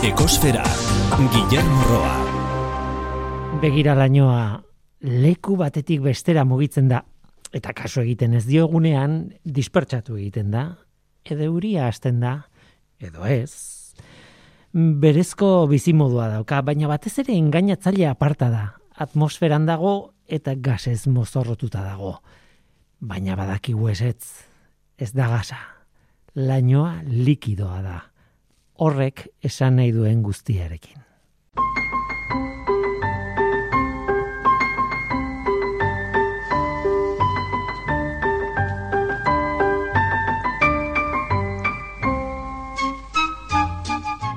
Ekosfera, Guillermo Roa. Begira lainoa, leku batetik bestera mugitzen da, eta kaso egiten ez diogunean, dispertsatu egiten da, edo euria hasten da, edo ez. Berezko bizimodua dauka, baina batez ere engainatzaile aparta da. Atmosferan dago eta gasez mozorrotuta dago. Baina badakigu ez ez da gasa. Lainoa likidoa da. Horrek esan nahi duen guztiarekin.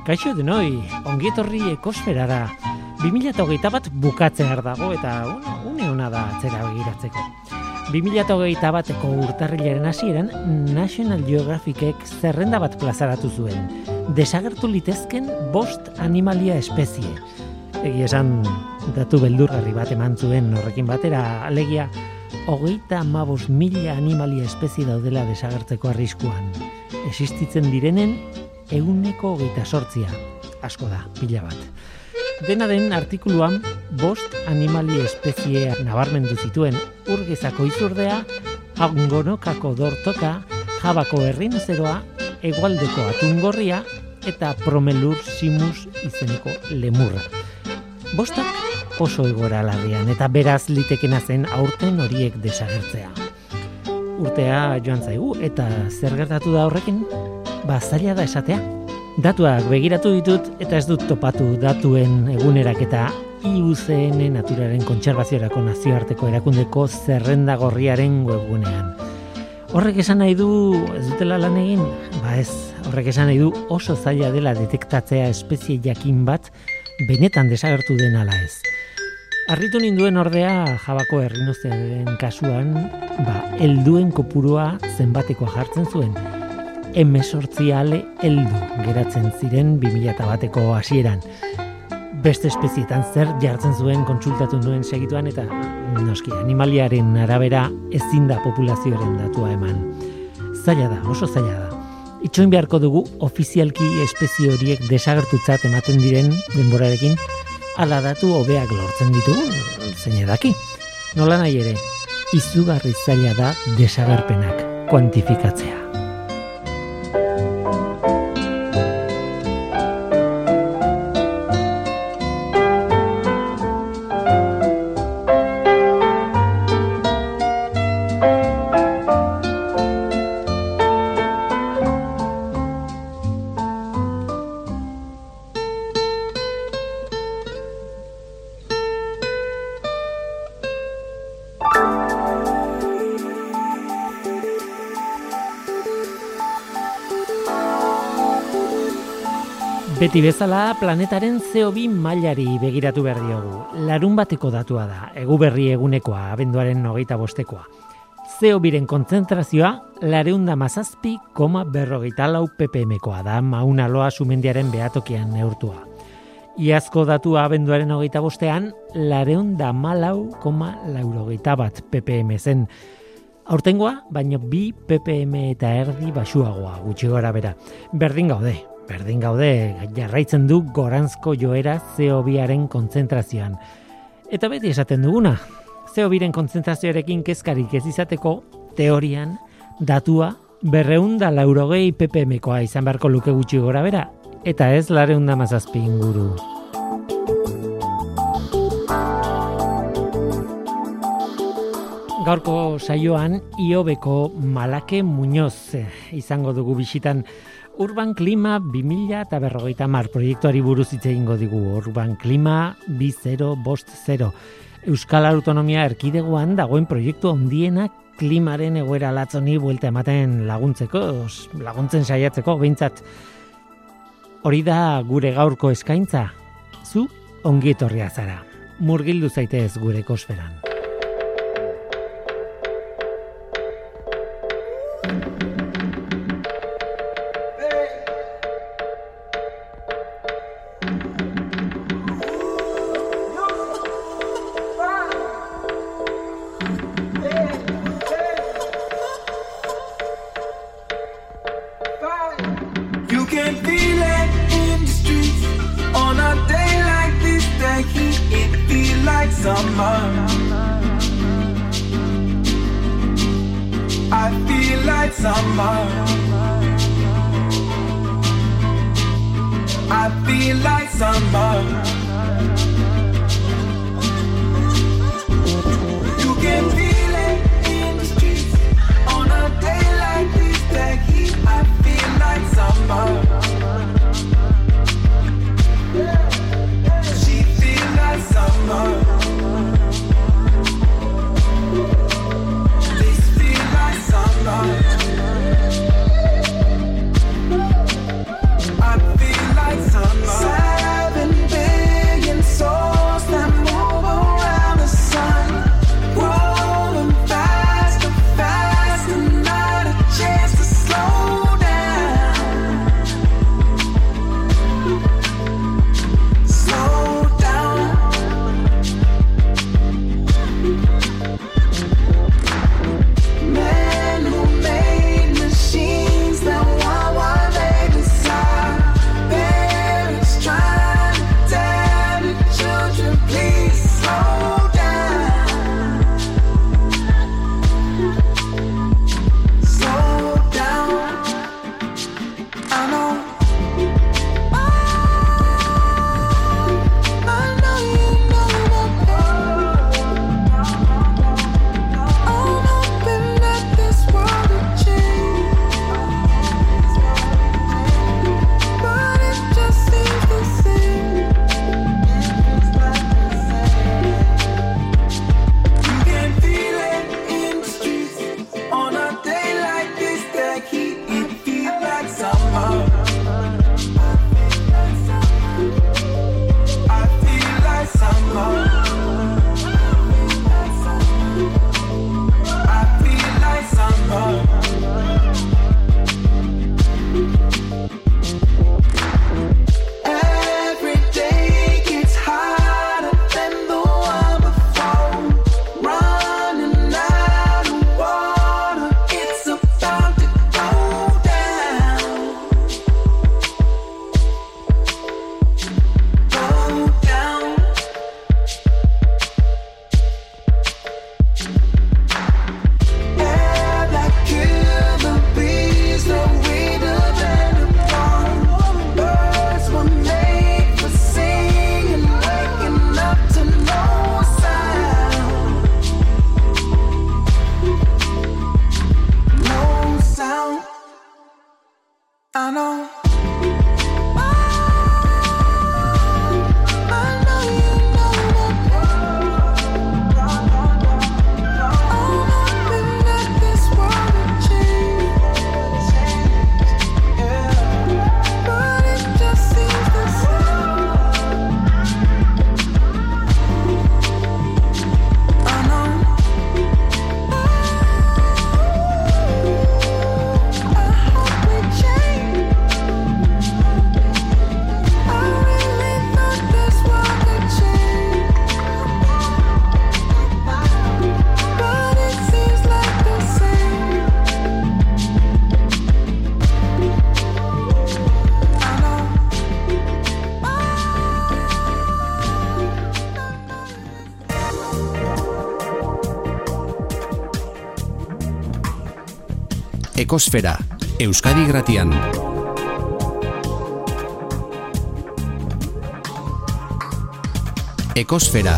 Kaixo denoi, ongietorri ekosferara. 2008 bat bukatzear dago eta une hona da atzera begiratzeko. 2008 bateko urtarrilaren hasieran National Geographicek zerrenda bat plazaratu zuen. Desagertu litezken bost animalia espezie. Egi esan datu beldurgarri bat eman zuen horrekin batera alegia hogeita amabos mila animalia espezie daudela desagertzeko arriskuan. Existitzen direnen eguneko hogeita sortzia. Asko da, pila bat. Dena den artikuluan, bost animali espezie nabarmendu zituen urgezako izurdea, angonokako dortoka, jabako errinozeroa, egualdeko atungorria eta promelur simus izeneko lemurra. Bostak oso egora larrian eta beraz litekena zen aurten horiek desagertzea. Urtea joan zaigu eta zer gertatu da horrekin? Ba, zaila da esatea. Datuak begiratu ditut eta ez dut topatu datuen egunerak eta IUCN Naturaren Kontserbaziorako Nazioarteko Erakundeko zerrenda gorriaren webgunean. Horrek esan nahi du ez dutela lan egin? Ba ez, horrek esan nahi du oso zaila dela detektatzea espezie jakin bat benetan desagertu den ala ez. Arritu ninduen ordea jabako errinozearen kasuan, ba, helduen kopurua zenbatekoa jartzen zuen, emesortzi ale heldu geratzen ziren 2000 bateko hasieran. Beste espezietan zer jartzen zuen kontsultatu duen segituan eta noski animaliaren arabera ezin da populazioaren datua eman. Zaila da, oso zaila da. Itxoin beharko dugu ofizialki espezie horiek desagertutzat ematen diren denborarekin ala datu hobeak lortzen ditugu, zein edaki. Nola nahi ere, izugarri zaila da desagerpenak kuantifikatzea. Beti bezala planetaren CO2 mailari begiratu behar diogu. Larun bateko datua da, egu berri egunekoa, abenduaren nogeita bostekoa. CO2-ren kontzentrazioa, lareunda mazazpi, koma berrogeita lau ppm-koa da, mauna loa sumendiaren behatokian neurtua. Iazko datua abenduaren hogeita bostean, lareunda malau, koma laurogeita bat ppm zen. Aurtengoa, baino bi ppm eta erdi basuagoa, gutxi gora bera. Berdin gaude, Berdin gaude, jarraitzen du goranzko joera CO2aren kontzentrazioan. Eta beti esaten duguna, CO2ren kontzentrazioarekin kezkarik ez izateko, teorian, datua, berreunda laurogei ppmkoa izan beharko luke gutxi gora bera, eta ez lareunda mazazpi inguru. Gaurko saioan, iobeko malake muñoz eh, izango dugu bisitan, Urban Klima 2000 eta berrogeita mar proiektuari buruz hitz egingo digu. Urban Klima 20 bost 0. Euskal Autonomia erkidegoan dagoen proiektu ondiena klimaren egoera latzoni buelta ematen laguntzeko, laguntzen saiatzeko, behintzat. Hori da gure gaurko eskaintza, zu ongietorria zara. Murgildu zaitez gure kosferan. happy like summer. Ekosfera, Euskadi Gratian. Ekosfera.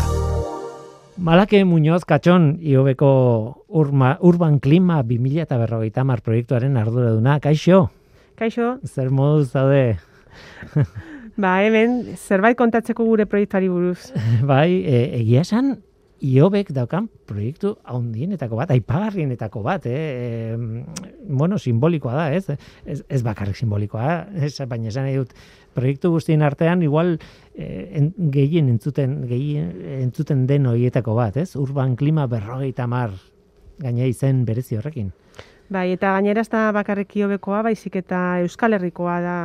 Malake Muñoz Katxon, iobeko urma, Urban Klima 2008 mar proiektuaren arduraduna, kaixo? Kaixo. Zer modu zaude? ba, hemen, zerbait kontatzeko gure proiektuari buruz. Bai, e, egia esan, Iobek daukan proiektu haundienetako bat, aipagarrienetako bat, eh? E, bueno, simbolikoa da, ez? Ez, ez bakarrik simbolikoa, ez, baina esan nahi proiektu guztien artean igual eh, en, gehien entzuten, gehien entzuten den horietako bat, ez? Urban klima berrogeita mar, gaina izen berezi horrekin. Bai, eta gainera ez da bakarrik iobekoa, baizik eta Euskal Herrikoa da.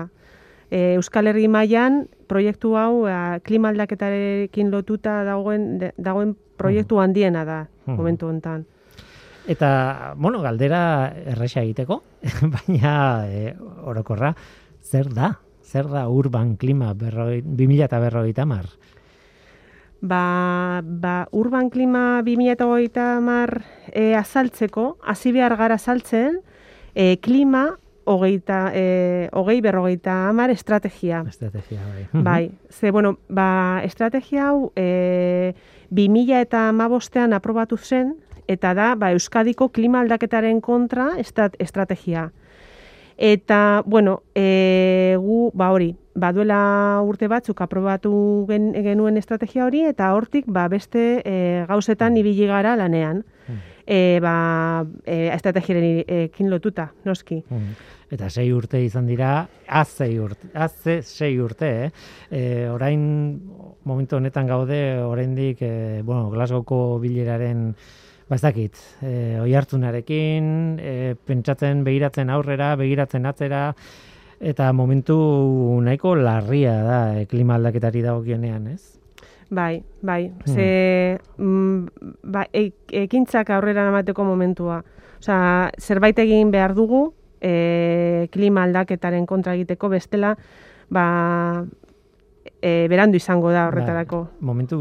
E, Euskal Herri mailan proiektu hau a, klima aldaketarekin lotuta dagoen, dagoen proiektu handiena da momentu hontan. Eta, bueno, galdera erresa egiteko, baina e, orokorra, zer da? Zer da urban klima berroi, 2008 mar? Ba, ba, urban klima 2008 mar e, azaltzeko, hasi behar gara azaltzen, e, klima hogeita, e, hogei berrogeita amar estrategia. Estrategia, bai. Bai, ze, bueno, ba, estrategia hau e, 2000 eta amabostean aprobatu zen, eta da, ba, Euskadiko klima aldaketaren kontra estat, estrategia. Eta, bueno, e, gu, ba hori, baduela urte batzuk aprobatu gen, genuen estrategia hori, eta hortik, ba, beste e, gauzetan ibili gara lanean. E, ba, e, estrategiaren ekin lotuta, noski. Mhm. Eta sei urte izan dira, az sei urte, az ze- sei urte, eh? E, orain, momentu honetan gaude, oraindik, e, bueno, Glasgowko bileraren, ba ez dakit, e, oi hartzunarekin, e, pentsatzen, begiratzen aurrera, begiratzen atzera, eta momentu nahiko larria da, e, klima aldaketari dagokionean, ez? Bai, bai. Ze, mm, ba, e, ekintzak aurrera namateko momentua. Osea, zerbait egin behar dugu, e, klima aldaketaren kontra egiteko, bestela, ba, e, berandu izango da horretarako. Momentu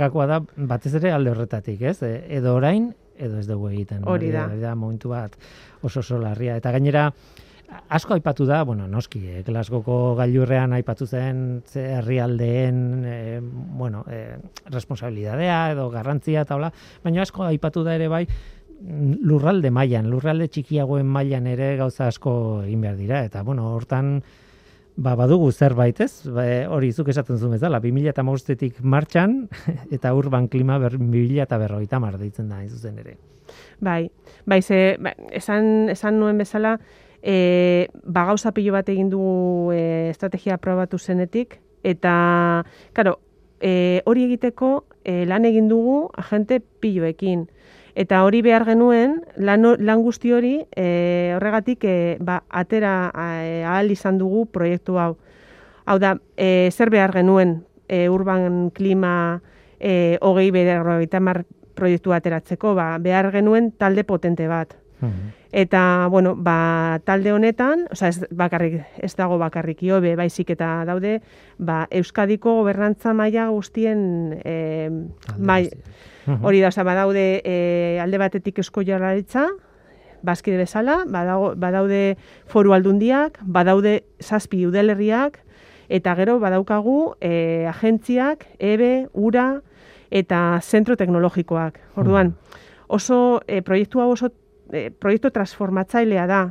gakoa da, batez ere alde horretatik, ez? E, edo orain, edo ez dugu egiten. Hori da. Hori da momentu bat oso oso larria. Eta gainera, asko aipatu da, bueno, noski, eh, Glasgowko gailurrean aipatu zen ze herrialdeen, eh, bueno, eh, responsabilidadea edo garrantzia eta hola, baina asko aipatu da ere bai, lurralde mailan, lurralde txikiagoen mailan ere gauza asko egin behar dira, eta bueno, hortan, ba, badugu zerbait, ez? Ba, hori zuk esaten zuen bezala, 2015etik martxan, eta urban klima ber, 2050 mar deitzen da, zuzen ere. Bai, bai, ze, ba, esan, esan nuen bezala, e, ba gauza pilo bat egin dugu e, estrategia aprobatu zenetik, eta, karo, e, hori egiteko e, lan egin dugu agente piloekin. Eta hori behar genuen, lan, lan guzti hori, e, horregatik, e, ba, atera e, ahal izan dugu proiektu hau. Hau da, e, zer behar genuen e, urban klima e, hogei berrogeita hamar proiektu ateratzeko, ba, behar genuen talde potente bat. Eta, bueno, ba, talde honetan, osea, ez, bakarrik, ez dago bakarrik iobe, baizik eta daude, ba, Euskadiko gobernantza maila guztien e, mai, hori da, osea, badaude e, alde batetik eusko jaurlaritza, bazkide bezala, badago, badaude foru aldundiak, badaude zazpi udalerriak, eta gero badaukagu e, agentziak, EBE, URA, eta zentro teknologikoak. Orduan, oso e, proiektu hau oso e, proiektu transformatzailea da.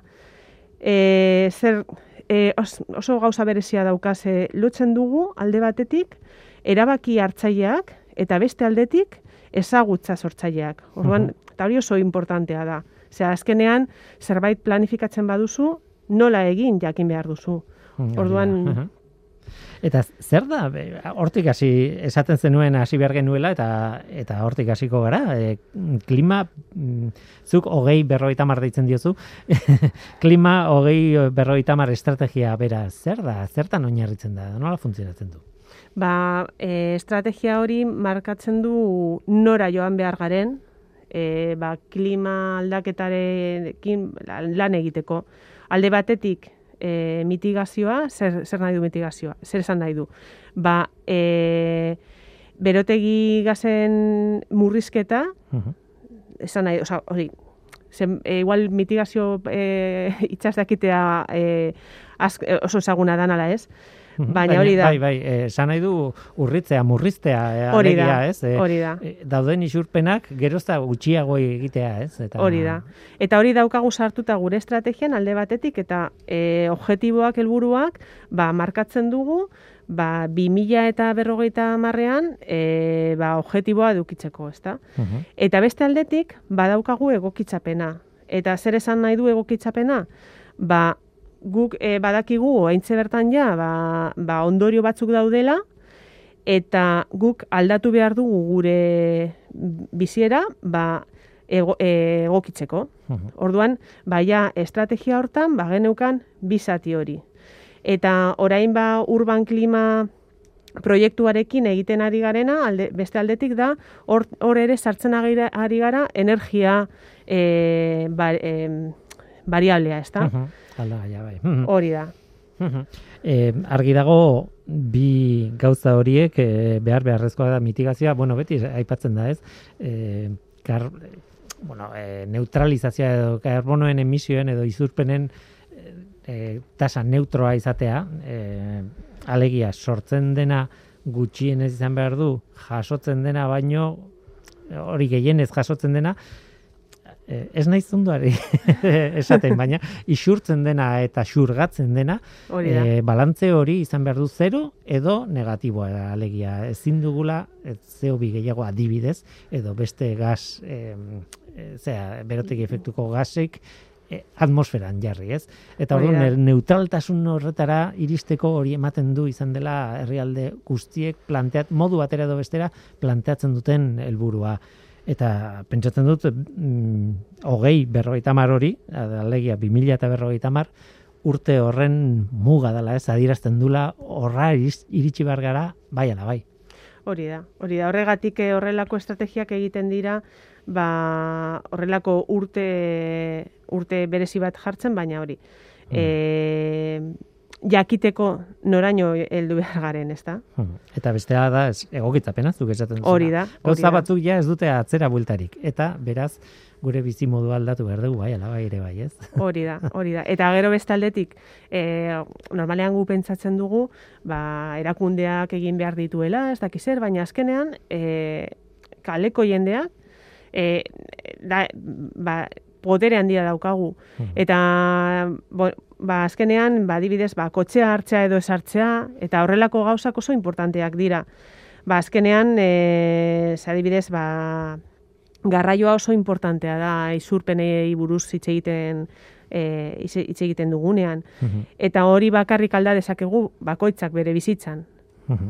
E, zer, e, os- oso gauza berezia daukaz, e, lotzen dugu alde batetik erabaki hartzaileak eta beste aldetik ezagutza sortzaileak. Orduan, eta hori oso importantea da. Osea, azkenean zerbait planifikatzen baduzu, nola egin jakin behar duzu. Hori Orduan-. Eta zer da, hortik hasi esaten zenuen hasi behar genuela eta eta hortik hasiko gara. E, klima, mm, zuk hogei berrogeita mar deitzen diozu, klima hogei berrogeita mar estrategia bera, zer da, zertan oinarritzen da, nola funtzionatzen du? Ba, e, estrategia hori markatzen du nora joan behar garen, e, ba, klima aldaketarekin lan egiteko. Alde batetik, e, mitigazioa, zer, zer nahi du mitigazioa? Zer esan nahi du? Ba, e, berotegi gazen murrizketa, Mhm. esan nahi, oza, hori, zen, e, igual mitigazio e, itxas dakitea e, ask, e, oso ezaguna dan ala ez, baina hori da. Bai, bai, eh, esan nahi du urritzea, murriztea, eh, Hori da, ez? Eh, hori da. eh, dauden isurpenak gerozta gutxiago egitea, ez? Eta, Hori da. Eta hori daukagu sartuta gure estrategian alde batetik eta e, objektiboak helburuak ba, markatzen dugu ba, 2000 eta berrogeita marrean e, ba, objektiboa edukitzeko, ezta? Mhm. Eta beste aldetik badaukagu egokitzapena. Eta zer esan nahi du egokitzapena? Ba, guk e, badakigu haintze bertan ja ba, ba ondorio batzuk daudela eta guk aldatu behar dugu gure biziera ba, ego, egokitzeko. Mhm. Orduan, baia estrategia hortan ba geneukan bi zati hori. Eta orain ba urban klima proiektuarekin egiten ari garena, alde, beste aldetik da, hor, hor ere sartzen ari ari gara energia e, ba, e, variablea, ezta? Mhm. Aldagaia, bai. Mhm. Hori da. E, argi dago bi gauza horiek e, behar beharrezkoa da mitigazioa, bueno, beti aipatzen da, ez? E, kar, bueno, e, neutralizazioa edo karbonoen emisioen edo izurpenen e, tasa neutroa izatea, e, alegia sortzen dena gutxienez izan behar du, jasotzen dena baino, hori gehienez jasotzen dena, ez nahi zunduari esaten, baina isurtzen dena eta xurgatzen dena, e, balantze hori izan behar du zero edo negatiboa alegia. Ezin dugula, ez zeo bi gehiago adibidez, edo beste gas, e, zera, berotegi efektuko gasik, e, atmosferan jarri, ez? Eta orduan neutraltasun horretara iristeko hori ematen du izan dela herrialde guztiek planteat modu batera edo bestera planteatzen duten helburua. Eta pentsatzen dut mm, hogei berrogeita mar hori, alegia bi mila eta berrogeita mar, urte horren muga dela ez, adierazten dula horra iritsi behar gara, bai ala bai. Hori da, hori da. Horregatik eh, horrelako estrategiak egiten dira, ba, horrelako urte, urte berezi bat jartzen, baina hori. Hmm. E, jakiteko noraino heldu behar garen, ezta? Hmm. Eta bestea da, ez, egokitzapena, zuk esaten. Hori da, Gauza batzuk ja ez dute atzera bueltarik. Eta, beraz, gure bizi modu aldatu behar dugu, bai, ala bai ere bai, ez? Hori da, hori da. Eta gero beste aldetik, e, normalean gu pentsatzen dugu, ba, erakundeak egin behar dituela, ez dakiz zer, baina azkenean, e, kaleko jendeak, e, da, ba, potere handia daukagu. Mhm. Eta, bo, ba, azkenean, ba, adibidez, ba, kotxea hartzea edo esartzea, eta horrelako gauzak oso importanteak dira. Ba, azkenean, e, adibidez, ba, garraioa oso importantea da izurpenei buruz hitz egiten hitz hitz egiten dugunean. Mhm. Eta hori bakarrik alda dezakegu bakoitzak bere bizitzan. Mhm.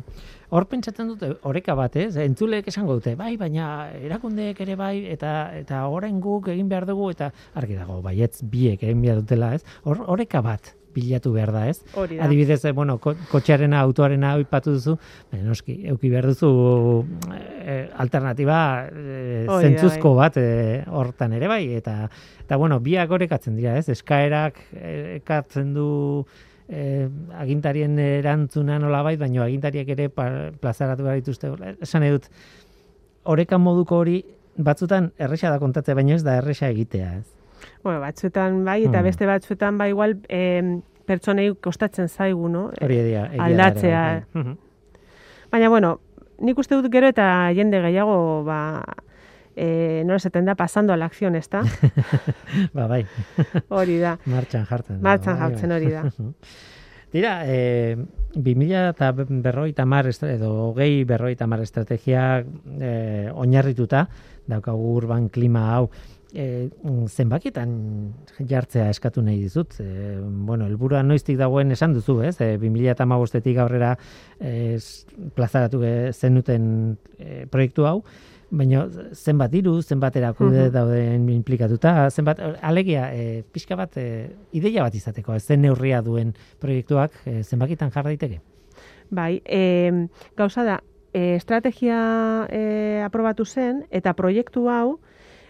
Hor pentsatzen dute oreka bat, ez? Entzuleek esango dute, bai, baina erakundeek ere bai, eta eta orain guk egin behar dugu, eta argi dago, baietz biek egin behar dutela, ez? Hor, oreka bat bilatu behar da, ez? Hori da. Adibidez, eh, bueno, ko, kotxearena, autoarena oipatu duzu, baina noski, euki behar duzu eh, alternatiba eh, Hori da, zentzuzko bat eh, hortan ere bai, eta, eta bueno, biak orekatzen dira, ez? Eskaerak eh, ekartzen du eh, agintarien erantzuna nolabait, baina agintariek ere plazaratu behar dituzte. Esan nahi dut, oreka moduko hori batzutan erresa da kontatzea, baina ez da erresa egitea, ez? Bueno, batzuetan bai, eta Hmm. beste batzuetan bai igual em, pertsonei kostatzen zaigu, no? Hori egia, egia ere, Aldatzea. bai, bai. Mhm. Baina, bueno, nik uste dut gero eta jende gehiago, ba, e, nola esaten da, pasando a la acción, ezta? ba, bai, Hori da. martxan jartzen. da, Martxan bai, jartzen bai. hori da. Dira, e, 2000 eta berrogeita mar, edo hogei berrogeita mar estrategia e, oinarrituta, daukagu urban klima hau, e, zenbakietan jartzea eskatu nahi dizut. E, bueno, helburua noiztik dagoen esan duzu, ez? E, 2000 eta magostetik aurrera e, plazaratu e, zenuten e, proiektu hau, baina zenbat diru, zenbat erakude Mhm. dauden implikatuta, zenbat, alegia, e, pixka bat, e, ideia bat izateko, ez zen neurria duen proiektuak e, zenbakitan jar daiteke. Bai, e, gauza da, e, estrategia e, aprobatu zen, eta proiektu hau,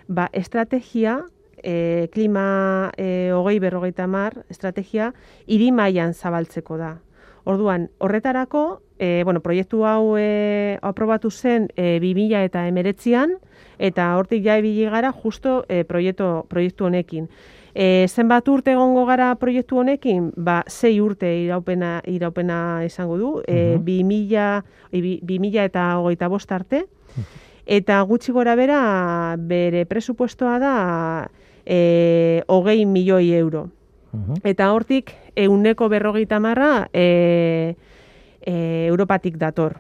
ba, estrategia, e, klima e, hogei berrogeita mar, estrategia, hiri mailan zabaltzeko da. Orduan, horretarako, e, bueno, proiektu hau e, aprobatu zen e, 2000 eta emeretzian, eta hortik ja ibili gara justo e, proiektu, proiektu honekin. E, zenbat urte egongo gara proiektu honekin? Ba, sei urte iraupena, iraupena esango du, e, Mhm. 2000, e, bi- 2000 eta hogeita bost arte, eta gutxi gora bera bere presupuestoa da e, hogei milioi euro. Mhm. Eta hortik, euneko berrogeita marra e, e, Europatik dator.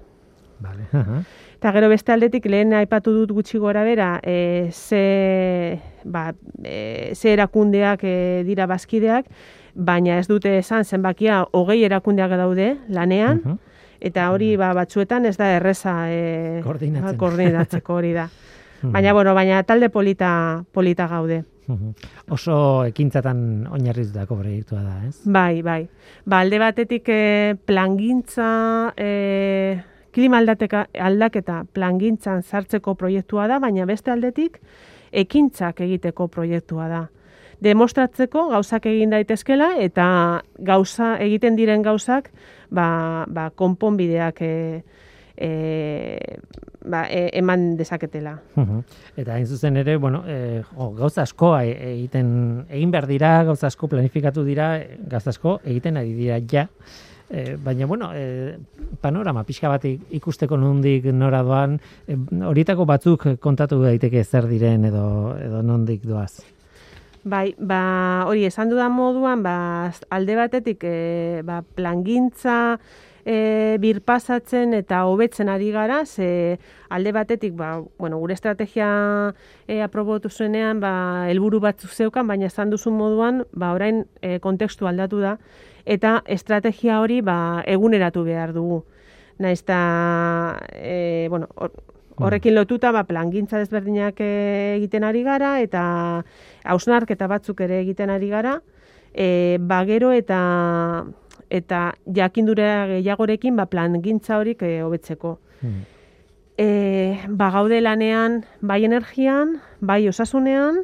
Vale. aha. Eta gero beste aldetik lehen aipatu dut gutxi gora bera, e, ze, ba, e, ze erakundeak e, dira bazkideak, baina ez dute esan zenbakia hogei erakundeak daude lanean, Mhm. eta hori ba, batzuetan ez da erreza e, ba, koordinatzeko hori da. Mhm. Baina, bueno, baina talde polita, polita gaude. Mhm. Oso ekintzatan oinarritutako proiektua da, ez? Bai, bai. Ba, alde batetik e, plangintza, e, klima aldateka, aldaketa plangintzan sartzeko proiektua da, baina beste aldetik ekintzak egiteko proiektua da. demostratzeko gauzak egin daitezkela eta gauza egiten diren gauzak ba, ba, konponbideak e, e, ba, e, eman dezaketela. Eta hain zuzen ere, bueno, e, jo, gauza asko e- egiten egin behar dira, gauza asko planifikatu dira, gauza asko egiten ari dira ja. E, baina, bueno, e, panorama pixka bat ik- ikusteko nondik nora doan, e, horietako batzuk kontatu daiteke zer diren edo, edo nondik doaz. Bai, ba, hori esan dudan moduan, ba, alde batetik e, ba, plangintza e, birpasatzen eta hobetzen ari gara, ze alde batetik, ba, bueno, gure estrategia e, aprobatu zuenean, ba, helburu batzuk zeukan, baina esan duzun moduan, ba, orain e, kontekstu aldatu da, eta estrategia hori ba, eguneratu behar dugu. Naiz eta, e, bueno, hor- horrekin lotuta ba, plangintza desberdinak e, egiten ari gara eta hausnarketa batzuk ere egiten ari gara, e, ba, gero eta eta jakindura gehiagorekin ba, plangintza horik e, hobetzeko. Mhm. E, ba, gaude lanean bai energian, bai osasunean,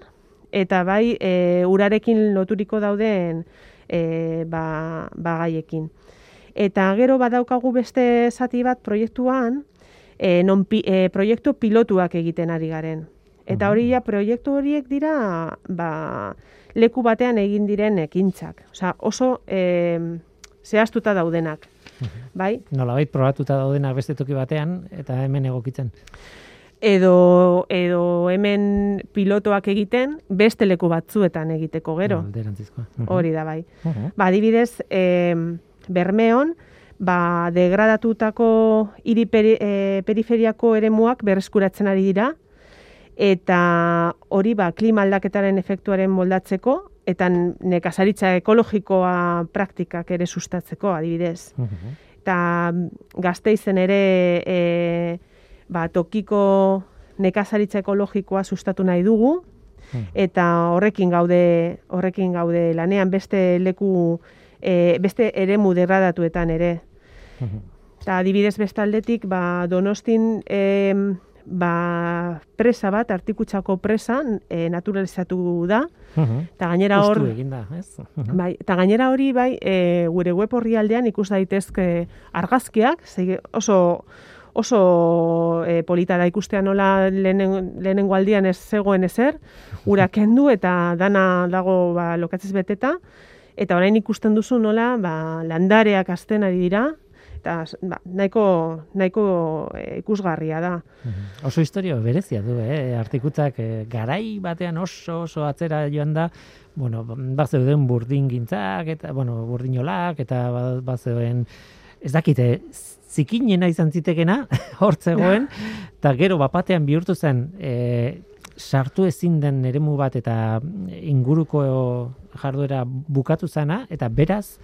eta bai e, urarekin loturiko dauden e, ba, ba gaiekin. Eta gero badaukagu beste zati bat proiektuan, e, non pi, e, proiektu pilotuak egiten ari garen. Eta hori ja, proiektu horiek dira ba, leku batean egin diren ekintzak. Osea, oso e, zehaztuta daudenak. Bai? Nolabait probatuta daudenak beste toki batean eta hemen egokitzen. edo, edo hemen pilotoak egiten beste leku batzuetan egiteko gero. Alderantzizkoa. Mhm. Hori da bai. Mhm. Ba, adibidez, e, Bermeon, ba, degradatutako hiri peri, e, periferiako eremuak berreskuratzen ari dira, eta hori ba, klima aldaketaren efektuaren moldatzeko, eta nekazaritza ekologikoa praktikak ere sustatzeko, adibidez Mhm. eta gazteizen ere e, ba, tokiko nekazaritza ekologikoa sustatu nahi dugu Hmm. eta horrekin gaude horrekin gaude lanean beste leku e, beste eremu degradatuetan ere. Mhm. Eta adibidez bestaldetik ba, Donostin e, ba, presa bat, artikutsako presa e, naturalizatu da, eta gainera hor... Eginda, ez? Bai, eta gainera hori bai, e, gure web orrialdean ikus daitezke argazkiak, ze oso oso e, polita da ikustea nola lehenen, lehenengo aldian ez zegoen ezer, ura kendu eta dana dago ba, lokatzez beteta, eta orain ikusten duzu nola ba, landareak azten ari dira, eta ba, nahiko, nahiko e, ikusgarria da. Mhm. Oso historia berezia du, eh? Artikutzak eh, garai batean oso oso atzera joan da, bueno, bazeuden burdin gintzak, eta, bueno, burdinolak, eta ba- bazeuden, ez dakite, zikinena izan zitekena, hor zegoen, eta gero bapatean bihurtu zen, e, sartu ezin den eremu bat eta inguruko jarduera bukatu zana, eta beraz,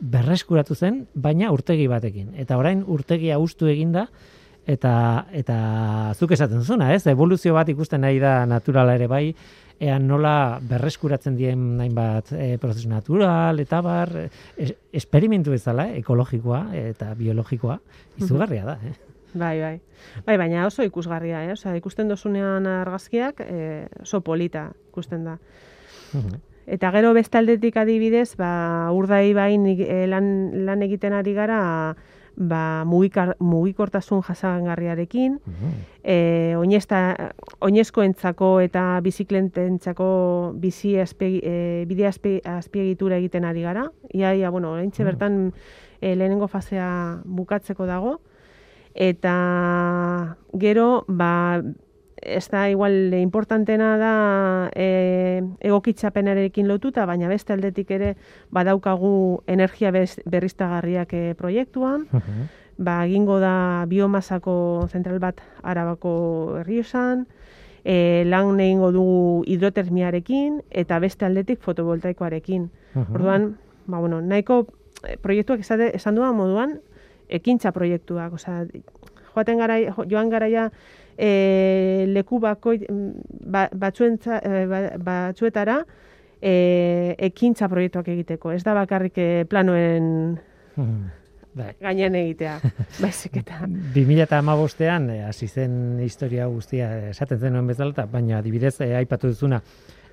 berreskuratu zen, baina urtegi batekin. Eta orain urtegia ustu eginda, eta eta zuk esaten zuzuna, ez? Evoluzio bat ikusten nahi da naturala ere bai, ean nola berreskuratzen dien hainbat e, prozesu natural, eta bar, e, esperimentu bezala, eh, ekologikoa eta biologikoa, izugarria da, eh? Bai, bai. Bai, baina oso ikusgarria, eh? Osea, ikusten dozunean argazkiak eh, oso polita ikusten da. Eta gero bestaldetik adibidez, ba, urdai bain eh, lan, lan egiten ari gara ba, mugikar, mugikortasun jasangarriarekin, Mhm. e, oinezta, oinezkoentzako eta biziklententzako bizi azpegi, e, bide azpe, azpiegitura egiten ari gara. Ia, ia, bueno, oraintxe Mm. bertan e, lehenengo fasea bukatzeko dago. Eta gero, ba, ez da igual importantena da e, egokitzapenarekin lotuta, baina beste aldetik ere badaukagu energia bez, berriztagarriak e, proiektuan, Mhm. ba, egingo da biomasako zentral bat arabako herriosan, e, lan egingo dugu hidrotermiarekin eta beste aldetik fotovoltaikoarekin. Mhm. Orduan, ba, bueno, nahiko eh, proiektuak esate, esan duan moduan, ekintza proiektuak, osea, joaten gara, jo- joan garaia e, leku bako, ba, batzuentza, e, ba- batzuetara e, ekintza proiektuak egiteko. Ez da bakarrik e, planoen Mhm. Bai. gainean egitea, baizik eta. 2008an eh, hasi zen historia guztia esaten zenuen bezala, eta baina adibidez eh, aipatu duzuna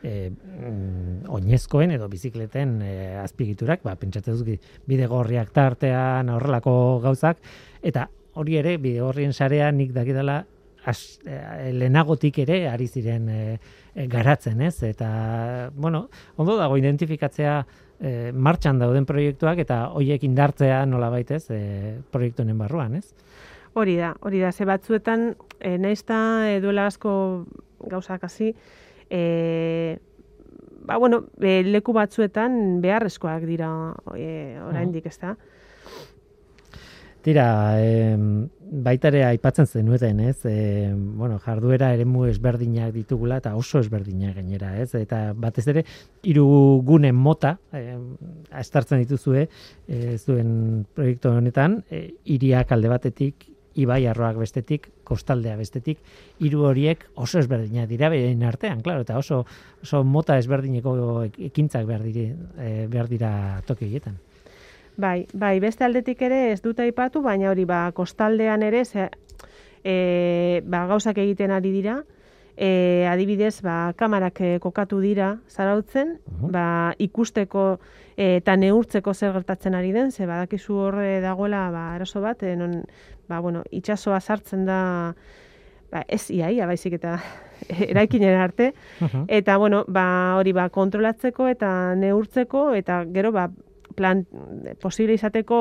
e, mm, oinezkoen edo bizikleten e, azpigiturak, ba, pentsatzen dut bide gorriak tartean horrelako gauzak, eta hori ere bide gorrien sarea nik dakidala as, e, lehenagotik ere ari ziren e, garatzen, ez? Eta, bueno, ondo dago identifikatzea e, martxan dauden proiektuak eta hoiek indartzea nola baitez e, proiektu honen barruan, ez? Hori da, hori da, ze batzuetan, e, nahiz eta e, duela asko gauzak hasi, e, ba, bueno, e, leku batzuetan beharrezkoak dira e, oraindik, ez da? Tira, e, baita ere aipatzen zenueten, ez? E, bueno, jarduera eremu ezberdinak ditugula eta oso ezberdinak gainera, ez? Eta batez ere hiru gune mota e, astartzen dituzue e, zuen proiektu honetan, e, hiriak alde batetik, ibai arroak bestetik, kostaldea bestetik, hiru horiek oso ezberdinak dira behin artean, claro, eta oso oso mota ezberdineko ekintzak behar dira, e, behar dira toki horietan. Bai, bai, beste aldetik ere ez dut aipatu, baina hori ba kostaldean ere ze, e, ba, gauzak egiten ari dira. E, adibidez, ba, kamarak e, kokatu dira zarautzen, ba, ikusteko e, eta neurtzeko zer gertatzen ari den, ze badakizu horre dagoela ba, arazo bat, e, non, ba, bueno, itxasoa sartzen da, ba, ez iaia, baizik eta eraikinen arte, Eta bueno, ba hori ba kontrolatzeko eta neurtzeko eta gero ba plan posible izateko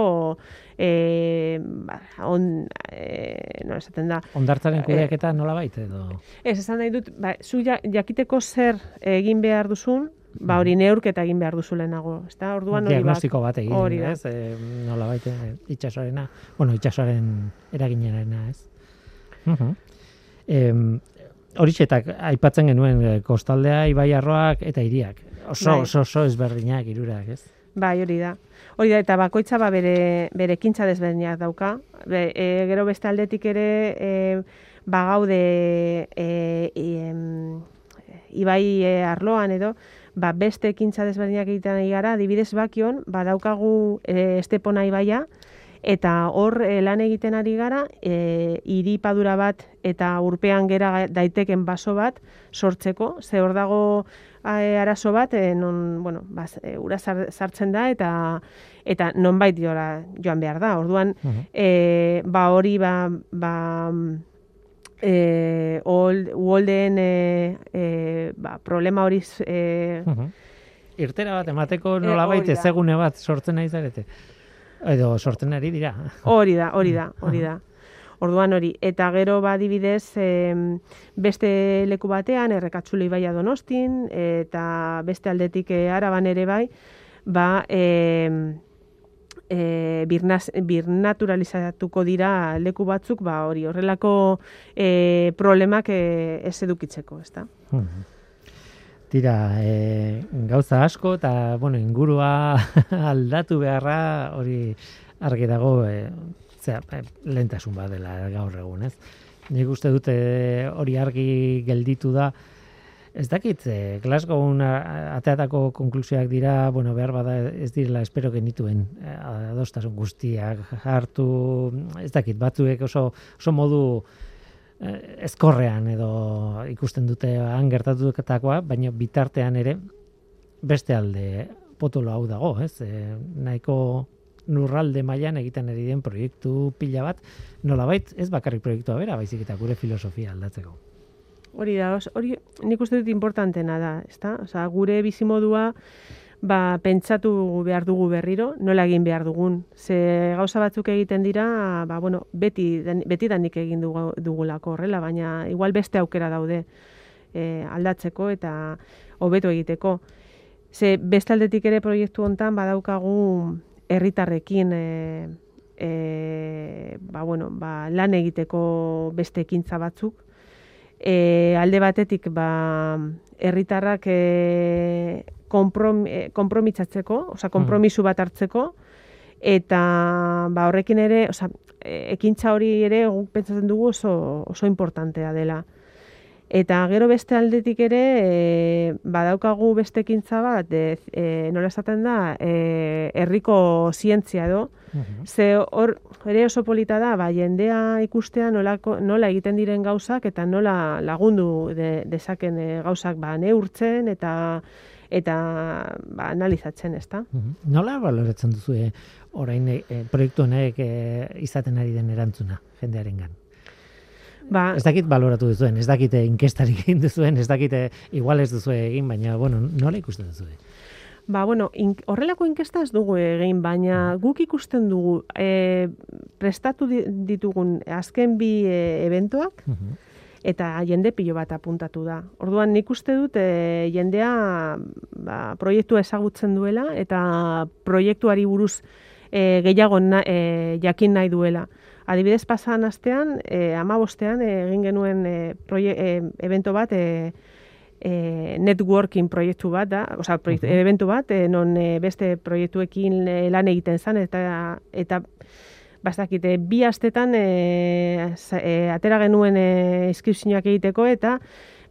eh ba, on eh no esaten da. Ondartzaren Eh, kudeaketa nola baita edo? Ez esan nahi dut, ba, zu ja- jakiteko zer egin behar duzun, ba hori neurketa egin behar duzu lehenago, ezta? Orduan hori ba, diagnostiko bat egin, hori da. ez? E, nola baita itxasoarena, bueno, itxasoaren eraginerena, ez? Uh Horitxetak aipatzen genuen kostaldea, ibai arroak eta hiriak. Oso, Bai. oso, oso ezberdinak irurak, ez? Bai, hori da. Hori da, eta bakoitza ba bere, bere kintza desberdinak dauka. Be, e, gero beste aldetik ere, e, ba gaude e, em, ibai e, arloan edo, ba beste ekintza desberdinak egiten ari gara, adibidez bakion, ba daukagu e, Estepona ibaia, eta hor e, lan egiten ari gara, e, iripadura bat eta urpean gera daiteken baso bat sortzeko, ze hor dago e, arazo bat, e, non, bueno, baz, e, ura sar- sartzen da, eta eta nonbait jora joan behar da. Orduan, Mhm. e, ba hori ba, ba e, ol- uholdeen e, e, ba, problema hori e, Mhm. Irtera bat emateko nola baita hori da. ezegune bat sortzen nahi zarete. Edo sortzen ari dira. Hori da, hori da, hori da. Orduan hori, eta gero ba adibidez em, beste leku batean, errekatzule ibaia donostin, eta beste aldetik eh, araban ere bai, ba, em, e, birnaz, birnaturalizatuko dira leku batzuk, ba hori, horrelako e, problemak e, ez edukitzeko, ezta? Mhm. Tira, e, gauza asko eta bueno, ingurua aldatu beharra hori argi dago e, zera, e, lehentasun bat dela gaur egun, ez? Nik uste dute hori argi gelditu da, Ez dakit, eh, Glasgown ateatako konklusioak dira, bueno, behar bada ez direla espero genituen eh, adostasun guztiak hartu, ez dakit, batzuek oso, oso modu eh, ezkorrean edo ikusten dute han gertatutakoa, baina bitartean ere beste alde potolo hau dago, ez? E, nahiko lurralde mailan egiten ari den proiektu pila bat, nolabait ez bakarrik proiektua bera, baizik eta gure filosofia aldatzeko. Hori da, hori nik uste dut importantena da, ezta? Osea, gure bizimodua ba, pentsatu behar dugu berriro, nola egin behar dugun. Ze gauza batzuk egiten dira, ba, bueno, beti, beti danik egin dugu, dugulako horrela, baina igual beste aukera daude e, aldatzeko eta hobeto egiteko. Ze beste aldetik ere proiektu hontan badaukagu herritarrekin e, e, ba, bueno, ba, lan egiteko beste ekintza batzuk, e, alde batetik ba herritarrak e, konprom, e, konpromitzatzeko, osea konpromisu bat hartzeko eta ba horrekin ere, osea ekintza hori ere guk pentsatzen dugu oso oso importantea dela. Eta gero beste aldetik ere, e, badaukagu beste ekintza bat, e, e, nola esaten da, e, herriko zientzia edo, Ze hor ere oso polita da, ba, jendea ikustea nolako, nola egiten diren gauzak eta nola lagundu de, dezaken e, gauzak ba, neurtzen eta eta ba, analizatzen, ezta? Mhm. Nola baloratzen duzu e, orain e, proiektu honek e, izaten ari den erantzuna jendearengan? Ba, Ez dakit baloratu duzuen, ez dakit eh, inkestarik egin duzuen, ez dakit eh, igual ez duzu egin, baina, bueno, nola ikusten duzu? Ba, bueno, in, horrelako inkesta ez dugu egin, baina guk ikusten dugu e, prestatu di- ditugun azken bi e, eventoak Mhm. eta jende pilo bat apuntatu da. Orduan nik uste dut e, jendea ba, proiektua ezagutzen duela eta proiektuari buruz e, gehiago na, e, jakin nahi duela. Adibidez pasan astean, e, amabostean egin genuen e, proie, e, evento bat, e, e, networking proiektu bat da, osea, proiektu, Mhm. eventu bat, e, non e, beste proiektuekin e, lan egiten zen, eta, eta bastakite, bi astetan e, e, atera genuen e, inskripzioak egiteko, eta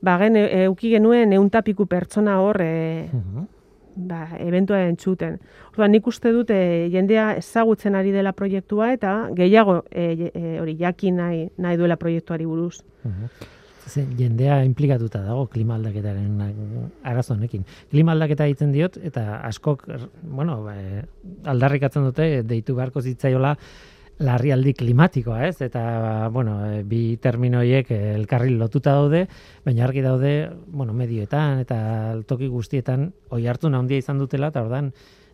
ba, gen, e, euki genuen euntapiku pertsona hor e, Mhm. Ba, eventua entzuten. Orduan, nik uste dut e, jendea ezagutzen ari dela proiektua eta gehiago e, e, hori jakin nahi, nahi duela proiektuari buruz. Mhm. Ze, jendea implikatuta dago klima aldaketaren arazo honekin. Klima aldaketa egiten diot eta askok bueno, ba, aldarrikatzen dute deitu beharko zitzaiola larrialdi klimatikoa, ez? Eta bueno, eh, bi termino horiek eh, elkarri lotuta daude, baina argi daude, bueno, medioetan eta toki guztietan oi hartu handia izan dutela eta ordan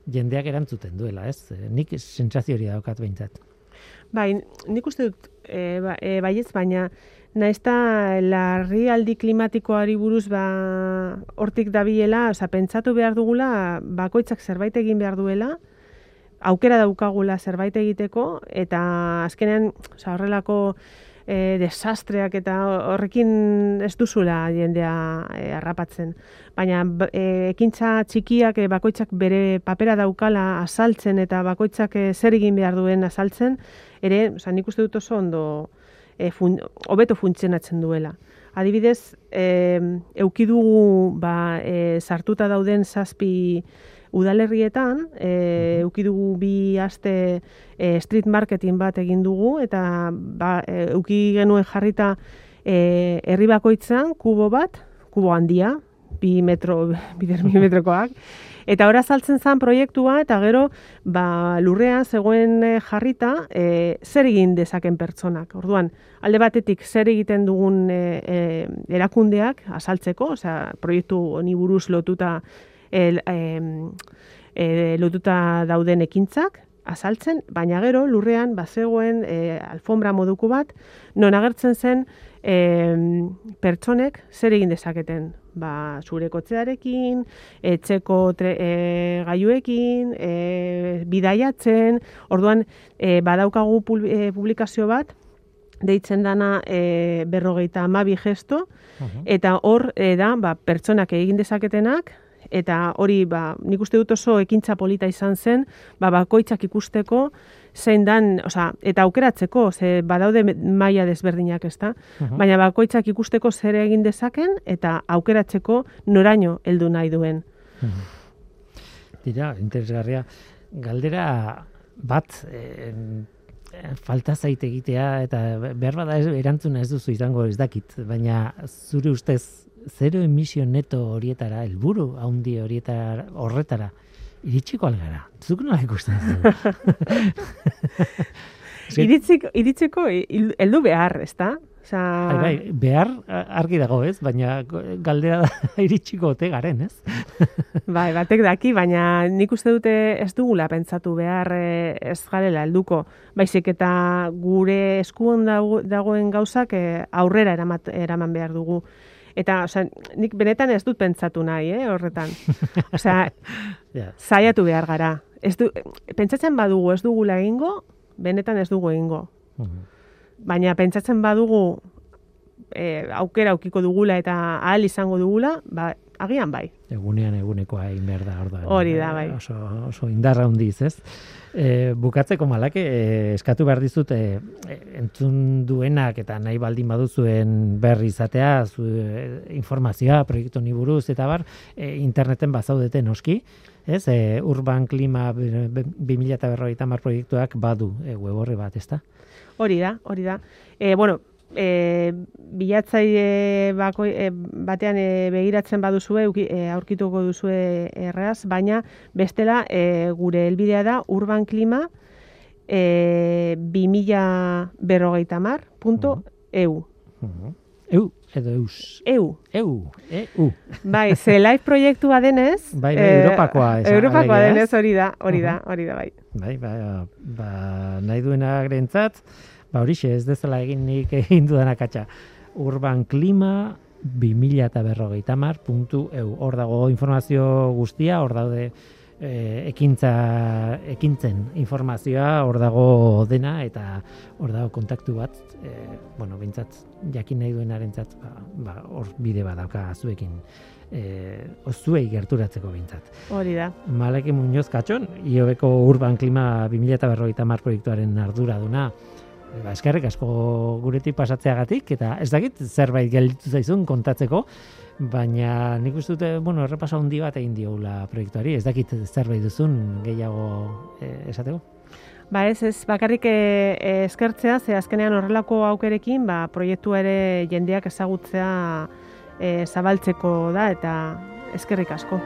jendeak erantzuten duela, ez? Eh, Nik sentsazio hori daukat behintzat. Bai, nik uste dut e, ba, e, baietz, baina naiz eta larrialdi klimatikoari buruz ba, hortik dabilela, oza, pentsatu behar dugula, bakoitzak zerbait egin behar duela, aukera daukagula zerbait egiteko, eta azkenean oza, horrelako e, desastreak eta horrekin ez duzula jendea e, harrapatzen. Baina ba- e, ekintza txikiak e, bakoitzak bere papera daukala azaltzen eta bakoitzak e, zer egin behar duen azaltzen, ere, oza, nik uste dut oso ondo e, fun, hobeto funtzionatzen duela. Adibidez, e, euki dugu ba, e, sartuta dauden zazpi udalerrietan, e, euki dugu bi aste e, street marketing bat egin dugu, eta ba, e, euki genuen jarrita e, herri bakoitzan kubo bat, kubo handia, bi metro, bider bi metrokoak, Eta ora saltzen zen proiektua eta gero ba, lurrean zegoen eh, jarrita e, zer egin dezaken pertsonak. Orduan, alde batetik zer egiten dugun e, e, erakundeak azaltzeko, osea, proiektu honi buruz lotuta el, em, e, lotuta dauden ekintzak azaltzen, baina gero lurrean bazegoen e, alfombra moduko bat non agertzen zen e, pertsonek zer egin dezaketen? Ba, zure kotzearekin, etxeko tre, e, gaiuekin, e, bidaiatzen, orduan e, badaukagu pul- e, publikazio bat, deitzen dana e, berrogeita amabi gesto, eta hor e, da ba, pertsonak egin dezaketenak, eta hori ba, nik uste dut oso ekintza polita izan zen, ba, bakoitzak ikusteko, zein dan, osea, eta aukeratzeko, ze badaude maila desberdinak, ezta? Baina bakoitzak ikusteko zer egin dezaken eta aukeratzeko noraino heldu nahi duen. Dira, interesgarria. Galdera bat eh, falta zait egitea eta behar bada ez, erantzuna ez duzu izango ez dakit, baina zure ustez zero emisio neto horietara, helburu haundi horietara, horretara, iritsiko algara. Zuk nola ikusten? Eske- Iritziko, iritzeko hil- heldu behar, ezta? Osea, Bai, bai, behar argi dago ez, baina galdera da iritsiko ote garen, ez? bai, batek daki, baina nik uste dute ez dugula pentsatu behar eh, ez garela helduko. Baizik eta gure eskuan dago- dagoen gauzak eh, aurrera eraman behar dugu. Eta, osea, nik benetan ez dut pentsatu nahi, eh, horretan. Osea, Ja. saiatu behar gara. Ez du, pentsatzen badugu ez dugula egingo, benetan ez dugu egingo. Mhm. Baina pentsatzen badugu e, aukera aukiko dugula eta ahal izango dugula, ba, agian bai. Egunean egunekoa egin behar da orduan. Hori da, Eh, bai. Oso, oso indarra handiz, ez? E, bukatzeko malake, e, eskatu behar dizut, e, entzun duenak eta nahi baldin baduzuen berri izatea, zu, e, informazioa, proiektu honi buruz, eta bar, e, interneten bazaudete noski, ez? E, Urban Klima 2050 mar proiektuak badu e, web horri bat, ezta? Hori da, hori da. E, bueno, e, bilatzaile bako, e, batean e, begiratzen baduzue, e, aurkituko duzue erraz, baina bestela e, gure helbidea da urban klima e, 2000 berrogeita mar, punto, eu. Mhm. Eu, edo eus. Eu. Eu, eu. Bai, ze live proiektua denez... Bai, bai, Europakoa esan, Europakoa alegia, ez? denez hori da, hori da, hori da, bai. Bai, ba, ba, nahi duena grentzat, ba horixe ez dezala egin nik egin dudan akatsa. Urban Klima 2000 eta berrogeita mar puntu eu. Hor dago informazio guztia, hor daude e, ekintza, ekintzen informazioa, hor dago dena, eta hor dago kontaktu bat, e, bueno, bintzat, jakin nahi duenarentzat, ba, ba, hor bide badauka zuekin, e, zuei gerturatzeko bintzat. Hori da. Maleki Muñoz Katxon, IOBeko Urban Klima 2050 mar proiektuaren arduraduna. Ba, eskerrik asko guretik pasatzeagatik, eta ez dakit zerbait gelditu zaizun kontatzeko, baina nik uste dute, bueno, errepaso handi bat egin diogula proiektuari, ez dakit zerbait duzun gehiago eh, esateko. Ba ez, ez bakarrik e, e, eskertzea, ze azkenean horrelako aukerekin, ba, proiektua ere jendeak ezagutzea e, zabaltzeko da, eta eskerrik asko.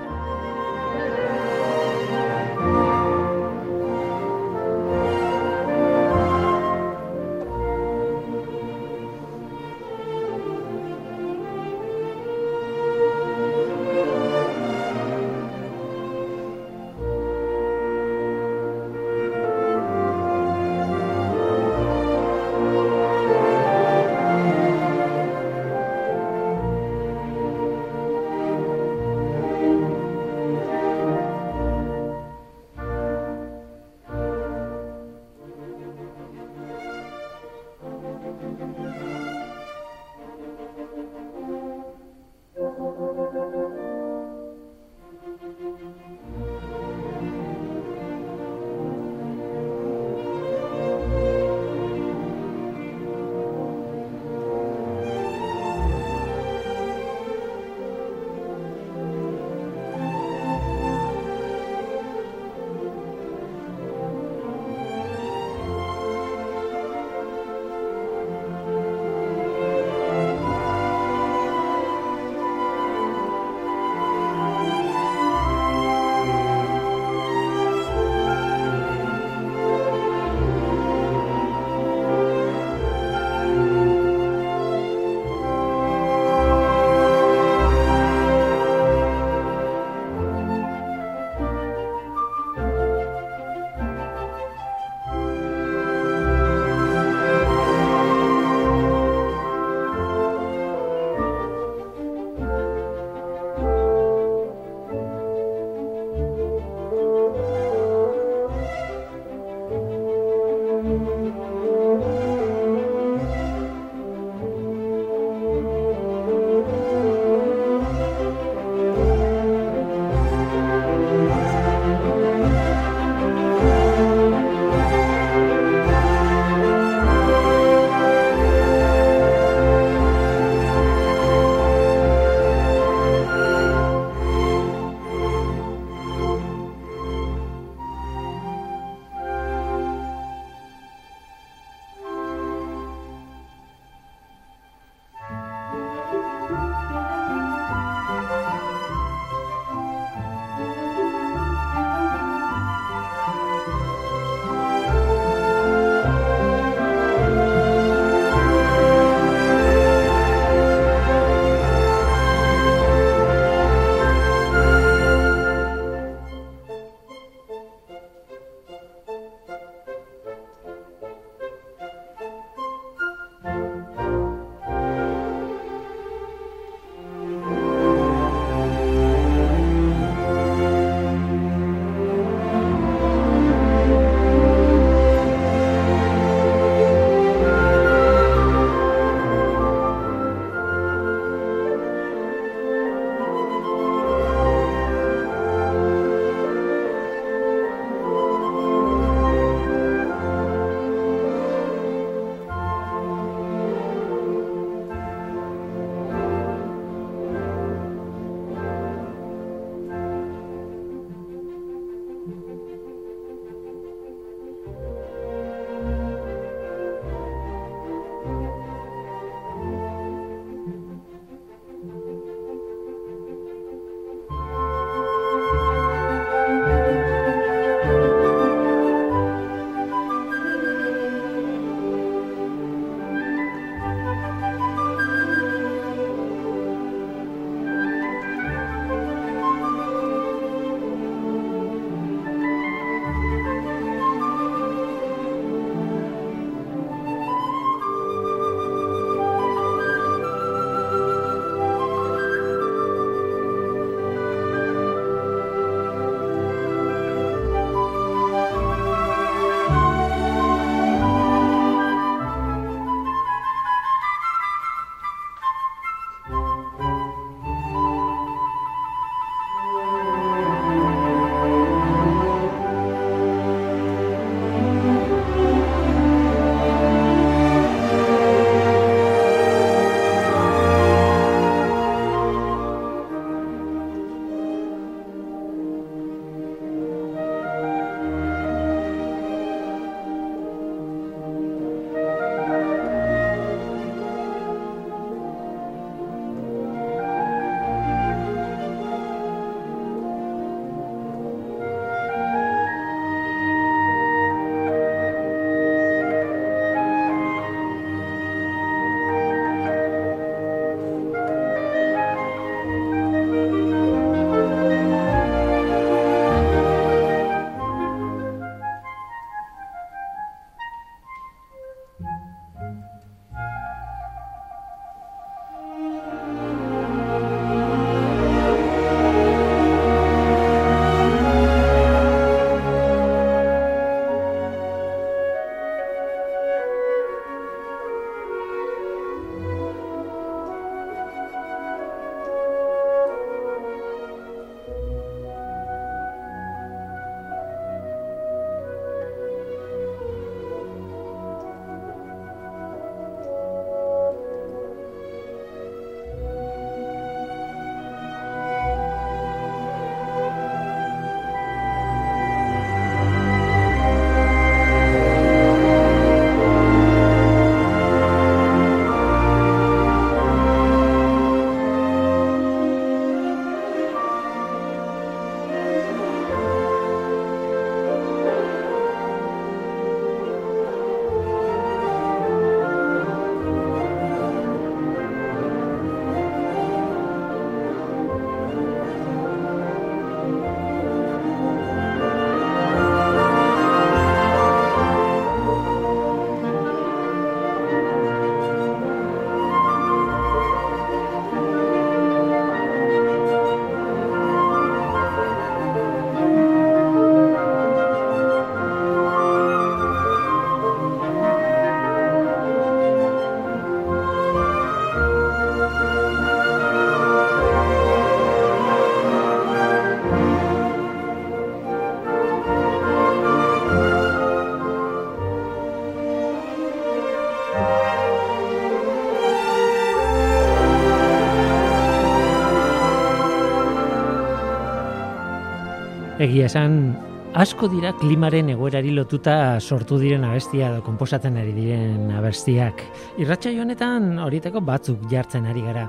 Egia esan, asko dira klimaren egoerari lotuta sortu diren abestia edo konposatzen ari diren abestiak. Irratxa honetan horietako batzuk jartzen ari gara.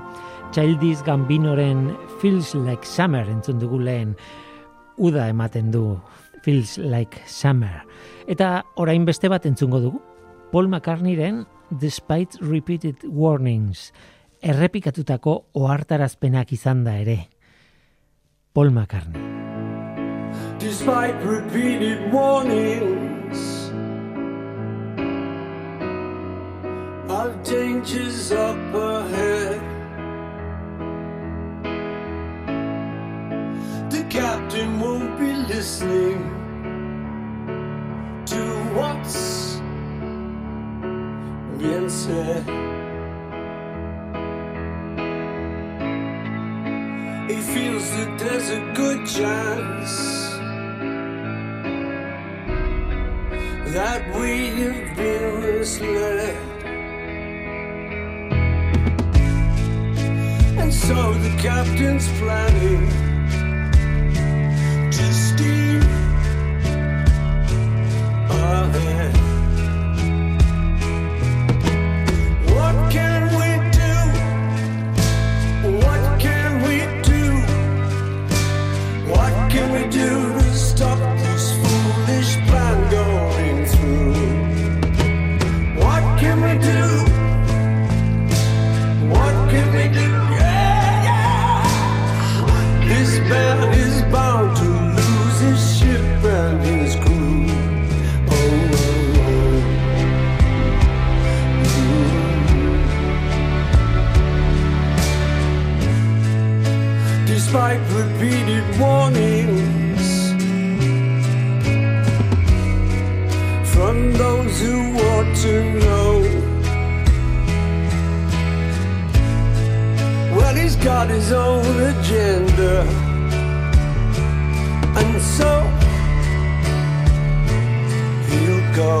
Childish Gambinoren Feels Like Summer entzun dugu lehen uda ematen du Feels Like Summer. Eta orain beste bat entzungo dugu. Paul McCartneyren Despite Repeated Warnings errepikatutako ohartarazpenak izan da ere. Paul McCartney. Despite repeated warnings of dangers up ahead. The captain won't be listening to what's being said. He feels that there's a good chance that we have been misled. And so the captain's planning to steam ahead. Repeated warnings from those who want to know. Well, he's got his own agenda, and so he'll go.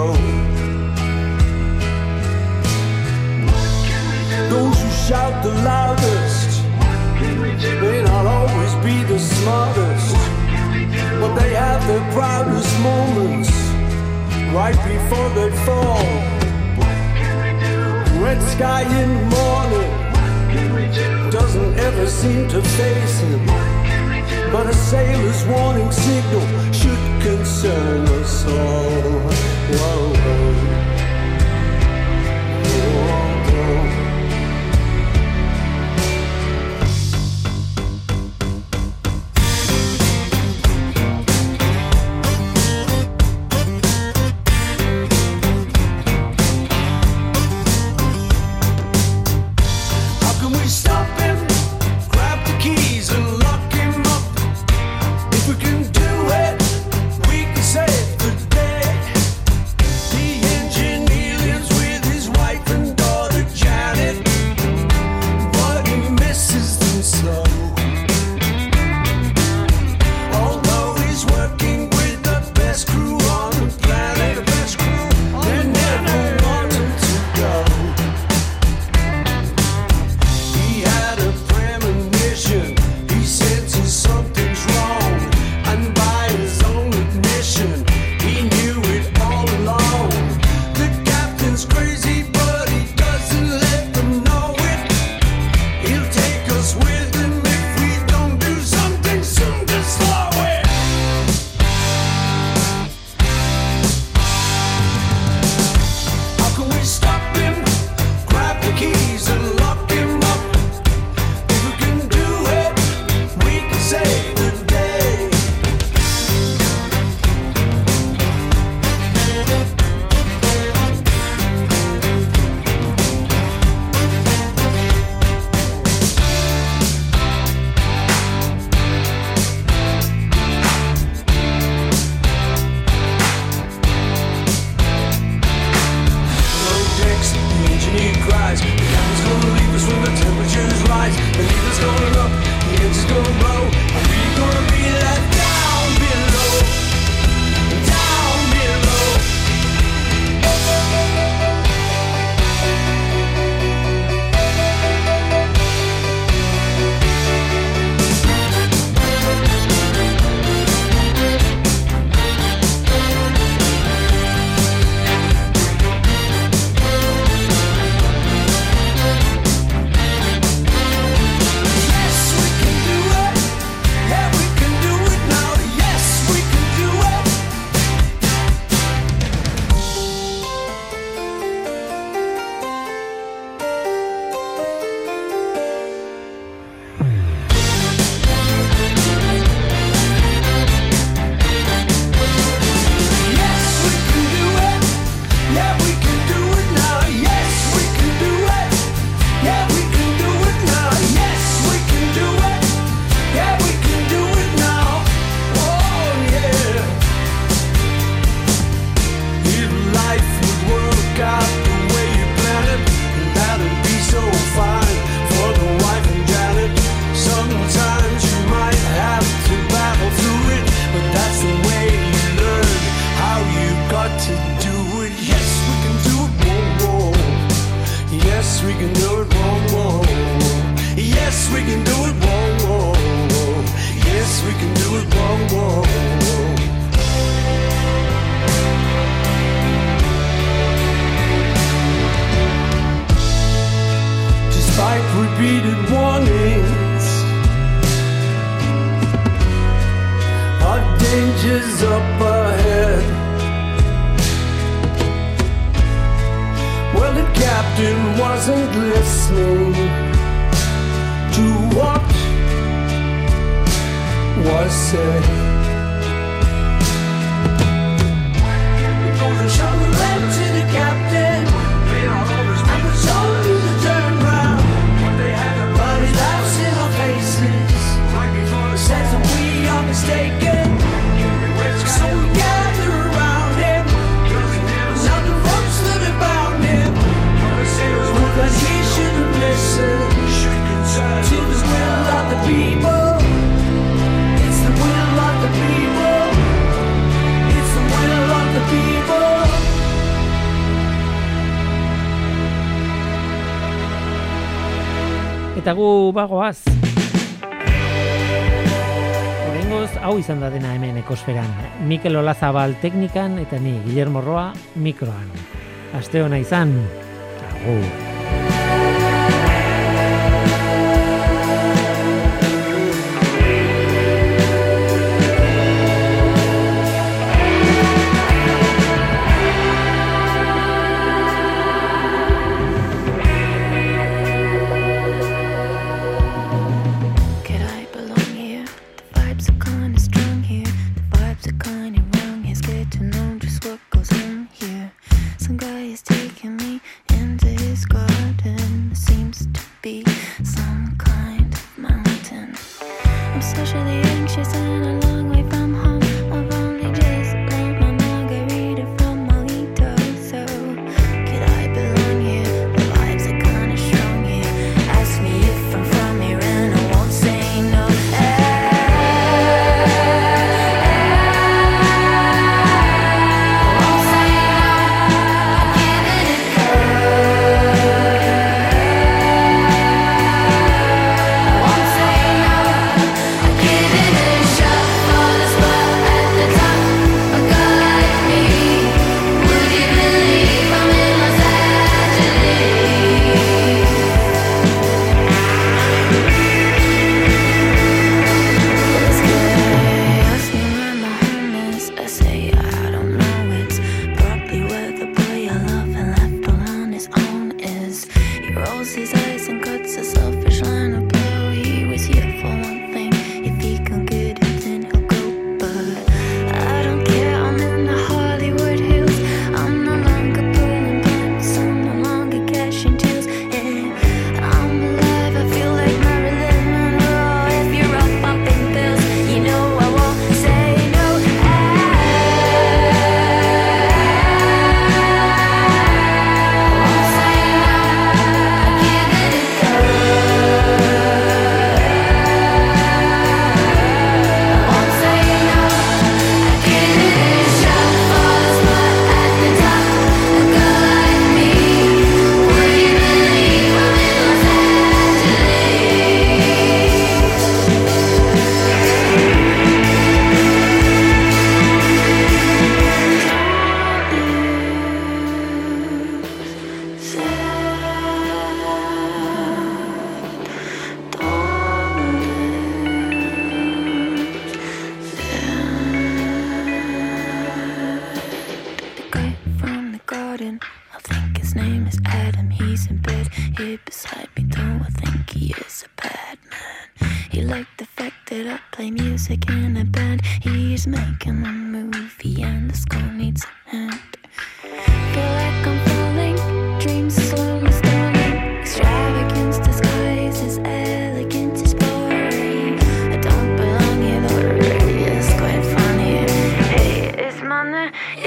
Those who shout the loudest be the smartest, but they have their proudest moments right before they fall. Red sky in morning doesn't ever seem to face him. But a sailor's warning signal should concern us all. Whoa, whoa. eta gu bagoaz. Horengoz, hau izan da dena hemen ekosferan. Mikel Olazabal teknikan eta ni Guillermo Roa mikroan. Aste hona izan. Agur.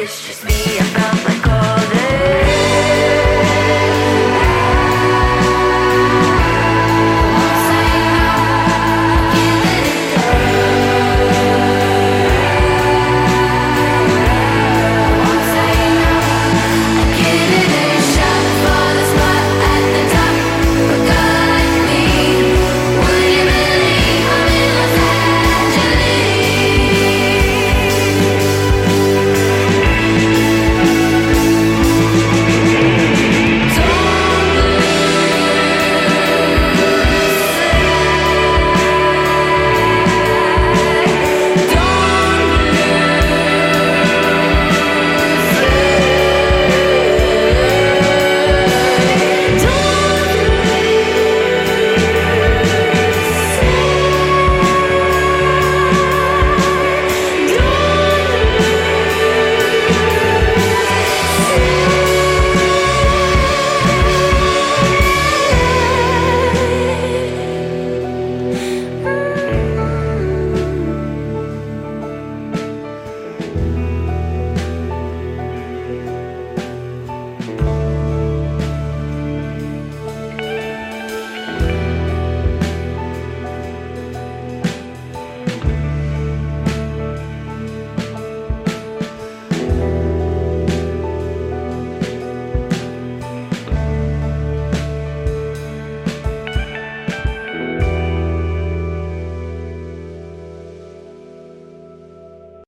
It's just me.